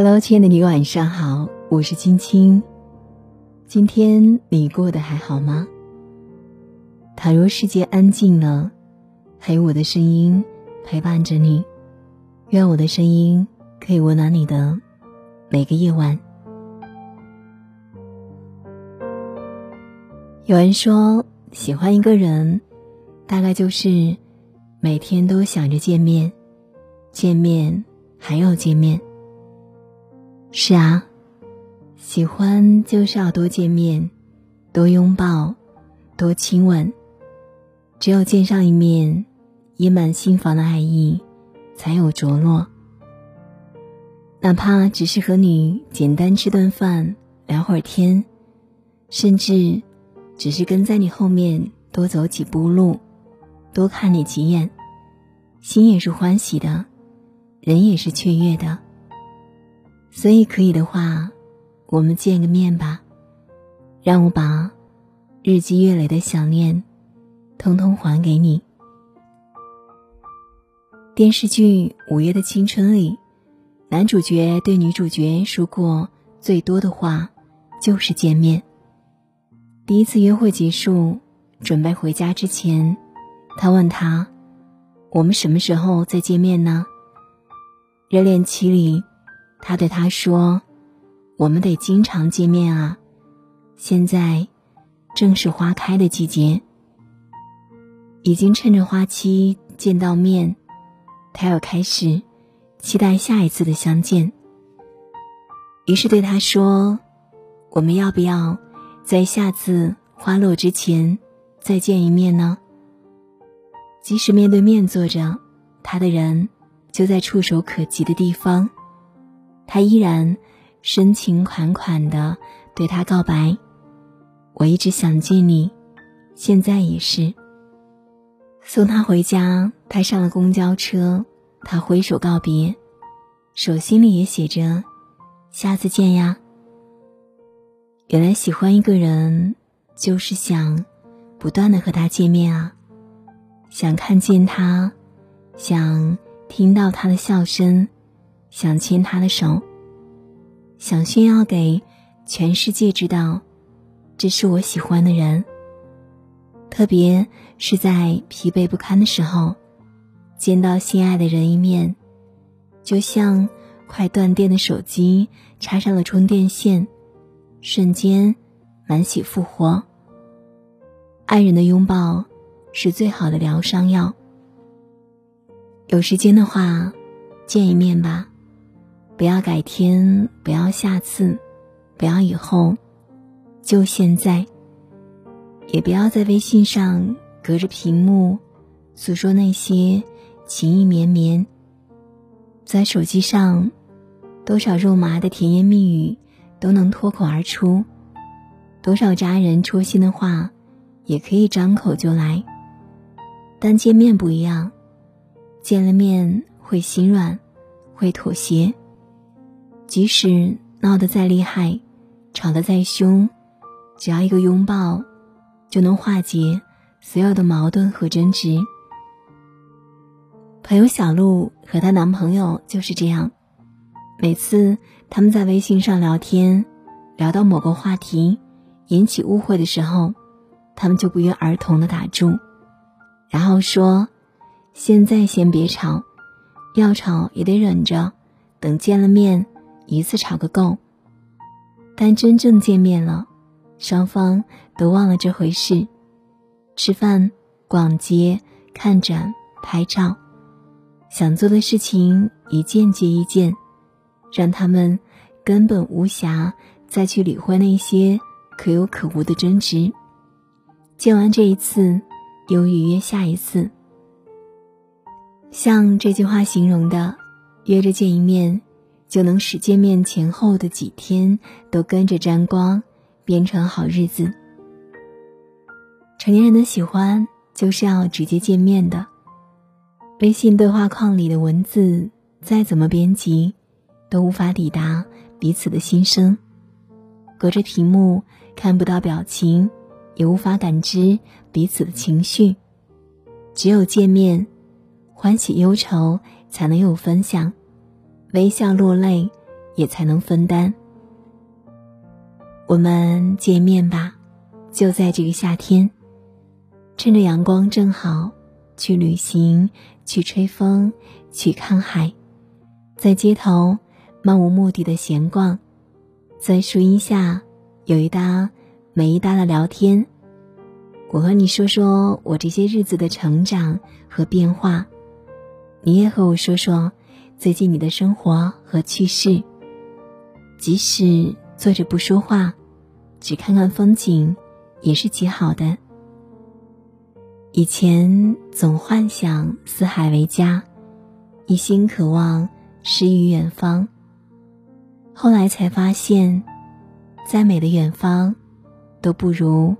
Hello，亲爱的你，晚上好，我是青青。今天你过得还好吗？倘若世界安静了，还有我的声音陪伴着你，愿我的声音可以温暖你的每个夜晚。有人说，喜欢一个人，大概就是每天都想着见面，见面还要见面。是啊，喜欢就是要多见面，多拥抱，多亲吻。只有见上一面，溢满心房的爱意才有着落。哪怕只是和你简单吃顿饭，聊会儿天，甚至只是跟在你后面多走几步路，多看你几眼，心也是欢喜的，人也是雀跃的。所以可以的话，我们见个面吧，让我把日积月累的想念，通通还给你。电视剧《五月的青春》里，男主角对女主角说过最多的话，就是见面。第一次约会结束，准备回家之前，他问他：“我们什么时候再见面呢？”热恋期里。他对他说：“我们得经常见面啊，现在正是花开的季节，已经趁着花期见到面，他要开始期待下一次的相见。”于是对他说：“我们要不要在下次花落之前再见一面呢？即使面对面坐着，他的人就在触手可及的地方。”他依然深情款款的对他告白：“我一直想见你，现在也是。”送他回家，他上了公交车，他挥手告别，手心里也写着：“下次见呀。”原来喜欢一个人，就是想不断的和他见面啊，想看见他，想听到他的笑声。想牵他的手，想炫耀给全世界知道，这是我喜欢的人。特别是在疲惫不堪的时候，见到心爱的人一面，就像快断电的手机插上了充电线，瞬间满血复活。爱人的拥抱是最好的疗伤药。有时间的话，见一面吧。不要改天，不要下次，不要以后，就现在。也不要在微信上隔着屏幕诉说那些情意绵绵。在手机上，多少肉麻的甜言蜜语都能脱口而出，多少扎人戳心的话也可以张口就来。但见面不一样，见了面会心软，会妥协。即使闹得再厉害，吵得再凶，只要一个拥抱，就能化解所有的矛盾和争执。朋友小鹿和她男朋友就是这样，每次他们在微信上聊天，聊到某个话题引起误会的时候，他们就不约而同的打住，然后说：“现在先别吵，要吵也得忍着，等见了面。”一次吵个够，但真正见面了，双方都忘了这回事。吃饭、逛街、看展、拍照，想做的事情一件接一件，让他们根本无暇再去理会那些可有可无的争执。见完这一次，又预约下一次。像这句话形容的，约着见一面。就能使见面前后的几天都跟着沾光，变成好日子。成年人的喜欢就是要直接见面的。微信对话框里的文字再怎么编辑，都无法抵达彼此的心声。隔着屏幕看不到表情，也无法感知彼此的情绪。只有见面，欢喜忧愁才能有分享。微笑落泪，也才能分担。我们见面吧，就在这个夏天，趁着阳光正好，去旅行，去吹风，去看海，在街头漫无目的的闲逛，在树荫下有一搭没一搭的聊天。我和你说说我这些日子的成长和变化，你也和我说说最近你的生活和趣事。即使坐着不说话，只看看风景，也是极好的。以前总幻想四海为家，一心渴望诗与远方。后来才发现，再美的远方，都不如。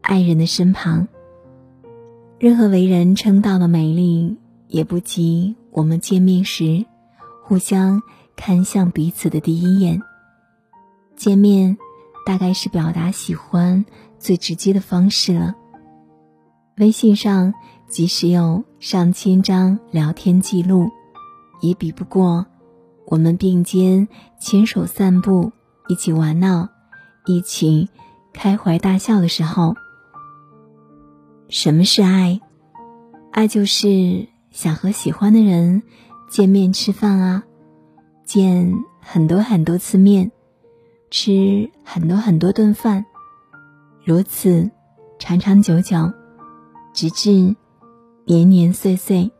爱人的身旁，任何为人称道的美丽，也不及我们见面时互相看向彼此的第一眼。见面，大概是表达喜欢最直接的方式了。微信上即使有上千张聊天记录，也比不过我们并肩牵手散步、一起玩闹、一起开怀大笑的时候。什么是爱？爱就是想和喜欢的人见面吃饭啊，见很多很多次面，吃很多很多顿饭，如此长长久久，直至年年岁岁。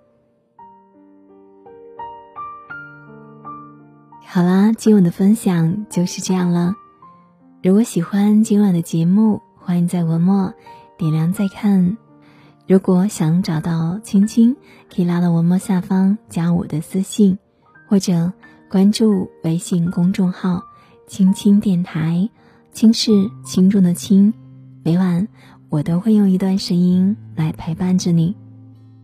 好啦，今晚的分享就是这样了。如果喜欢今晚的节目，欢迎在文末。点亮再看。如果想找到青青，可以拉到文末下方加我的私信，或者关注微信公众号“青青电台”。青是轻重的轻，每晚我都会用一段声音来陪伴着你。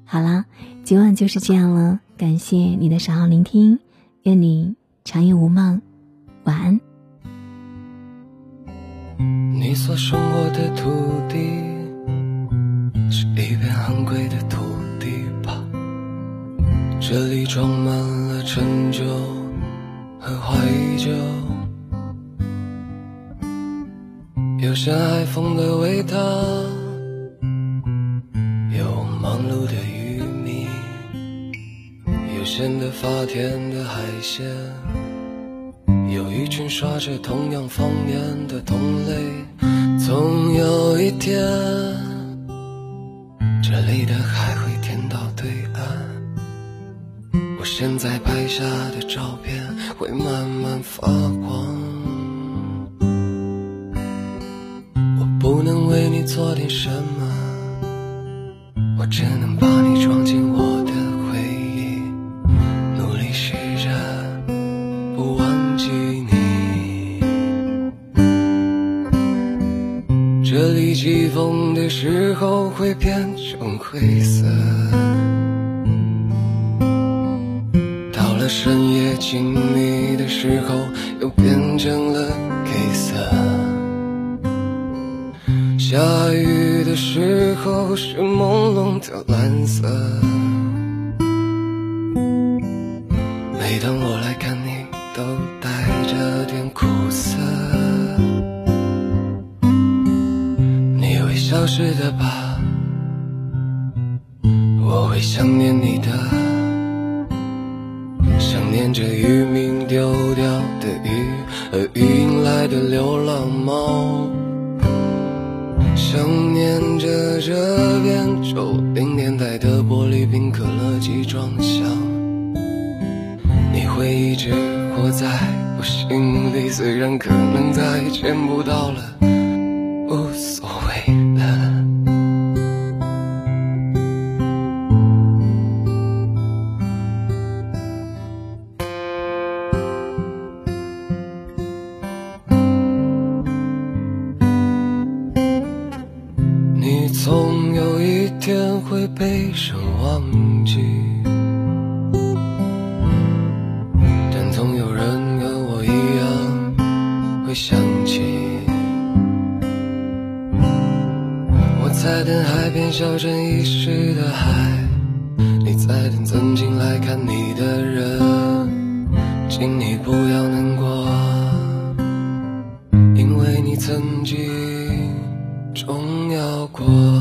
好啦，今晚就是这样了，感谢你的守候聆听，愿你长夜无梦，晚安。你所生活的土地。这里装满了陈旧和怀旧，有山海风的味道，有忙碌的渔民，有咸的发甜的海鲜，有一群刷着同样方言的同类，总有一天。这里的海现在拍下的照片会慢慢发光。我不能为你做点什么，我只能把你装进我的回忆，努力试着不忘记你。这里。起风的时候会变成灰色，了深夜静谧的时候又变成了黑色。下雨的时候是朦胧的蓝色。每当我来看你，都带着点苦涩。你会消失的吧，我会想念你的，爱的流浪猫，想念着这边九零年代的玻璃瓶可乐集装箱，你会一直活在我心里，虽然可能再见不到了，无所谓。生忘记。但总有人跟我一样会想起。我在等海边小镇遗失的海，你在等曾经来看你的人，请你不要难过。因为你曾经重要过。